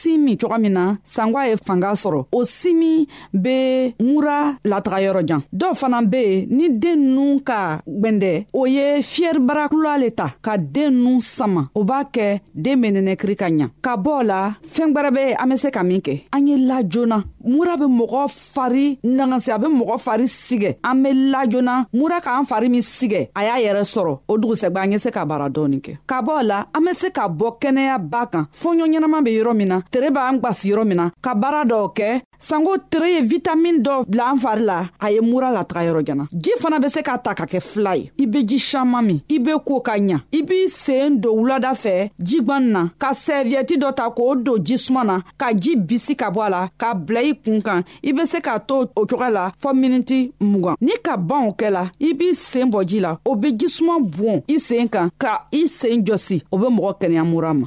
sin min cogoya min na sangwa ye fanga sɔrɔ o simi be mura lataga yɔrɔ jan dɔw fana be yen ni den nu ka gwɛndɛ o ye fiyɛribara kula le ta ka den nu sama o b'a kɛ den be nɛnɛkiri ka ɲa ka bɔ la fɛɛn gwɛrɛ be an be se ka min kɛ an ye la joona mura be mɔgɔ fari nagasi a be mɔgɔ fari sigɛ an be lajona mura k'an fari min sigɛ a y'a yɛrɛ sɔrɔ o dugusɛgba an ye se ka baara dɔɔni kɛ ka bɔ la an be se ka bɔ kɛnɛya ba kan fɔɲɔ ɲɛnaman be yɔrɔ min na tere b'an gwasi yɔrɔ min na ka baara dɔw kɛ sanko tere ye vitamin dɔ bila an fari la a ye mura lataga yɔrɔ jana ji fana be se ka ta ka kɛ fila ye i be ji saman min i be ko ka ɲa i b'i seen don wulada fɛ jigwan na ka sɛviyɛti dɔ ta k'o don jisuma na ka ji bisi ka bɔ a la k'a bila i kun kan i bɛ se k'a to o cogoya la fɔ miniti mugan ni ka ban o kɛ la i b'i sen bɔ ji la o bɛ jisuma bon i sen kan ka i sen jɔsi o bɛ mɔgɔ kɛnɛya mura ma.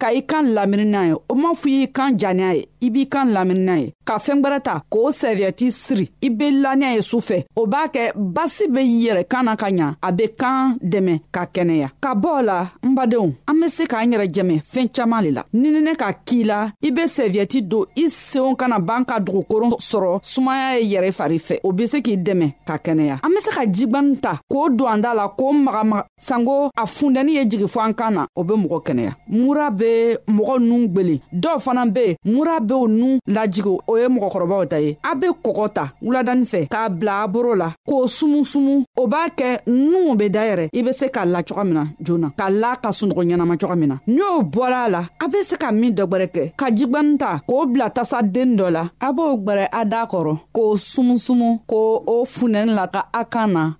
ka i kan lamini n'a ye o m'a fɔ i y'i kan ja n'a ye i b'i kan lamini n'a ye ka fɛɛn gwɛrɛ ta k'o sɛviyɛti siri i be la n'a ye su fɛ o b'a kɛ basi be yɛrɛ kan na ka ɲa a be kan dɛmɛ ka kɛnɛya ka bɔ la n badenw an be se k'an yɛrɛ jɛmɛ fɛɛn caaman le la ninine ka kii la i be sɛviyɛti don i seenw kana b'an ka dugukoron sɔrɔ sumaya ye yɛrɛ fari fɛ o be se k'i dɛmɛ ka kɛnɛya an be se ka jigwani ta k'o don an da la k'o magamaga sanko a fundɛni ye jigi fɔ an kan na o be mɔgɔ kɛnɛya mura be mɔgɔ nun gwelen dɔw fana be yen mura b'o nun lajigi o ye mɔgɔkɔrɔbaw ta ye a be kɔgɔ ta wuladani fɛ k'a bila a boro la k'o sumusumu o b'a kɛ nunw be dayɛrɛ i be se k'a la coga min na joona k'a la ka sunɔgɔ ɲɛnama coga min na n'o bɔra a la a be se ka min dɔ gwɛrɛ kɛ ka jigwani ta k'o bila tasa den dɔ la a b'o gwɛrɛ a daa kɔrɔ k'o sumusumu k'o o funɛni la ka a kan na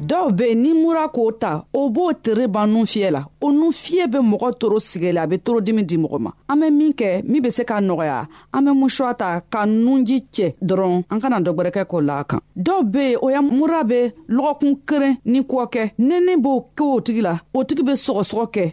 dɔw be yen ni mura k'o ta o b'o tere ban nun fiyɛ la o nun fiyɛ be mɔgɔ toro sigɛ la a be toro dimi di mɔgɔ ma an be min kɛ min be se k'a nɔgɔya an be musuwa ta ka nunji cɛ dɔrɔn an kana dɔgwɛrɛkɛ k'o la a kan dɔw be yen o ya mura be lɔgɔkun keren ni kɔkɛ nɛnnin b'o kɛ o tigi la o tigi be sɔgɔsɔgɔ kɛ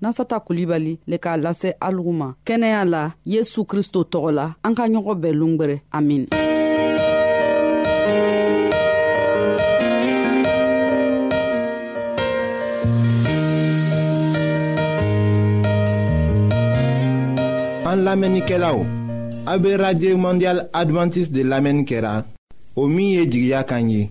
nasata kulibali le k'a lase alugu ma kɛnɛya la yesu kristo tɔgɔ la an ka ɲɔgɔn bɛɛ longwɛrɛ amin an lamɛnnikɛlaw a be radio mondial advantiste de lamɛnni kɛra o min ye jigiya kan ye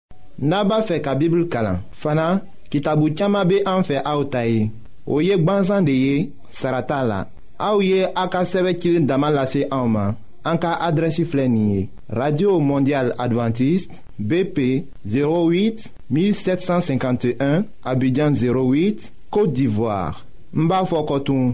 n'a b'a fɛ ka bibulu kalan fana kitabu caman bɛ an fɛ aw ta ye o ye gbansan de ye sara t'a la aw ye a ka sɛbɛn cilen dama lase anw ma an ka adrɛsi filɛ nin ye radio mondial adventiste bp 08 1751 abidjan 08 côte d'ivoire n b'a fɔ kɔtun.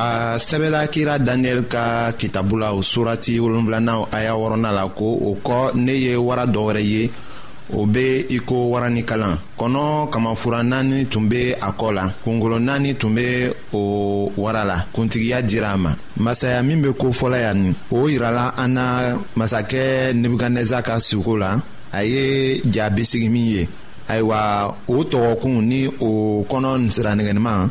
a sɛbɛla kira daniyɛli ka kitabu la o surati wolonfilanaw a y'a wɔrɔna la ko o kɔ ne ye wara dɔ wɛrɛ ye o be i ko wara ni kalan kɔnɔ kamafura naani tun be a kɔ la kungolo naani tun be o wara la kuntigiya dira a ma masaya min be ko fɔla yan nin o yirala an na masakɛ nebukadnɛza ka suko la a ye ja bisigi min ye ayiwa o tɔgɔkun ni o kɔnɔ siranɛgɛniman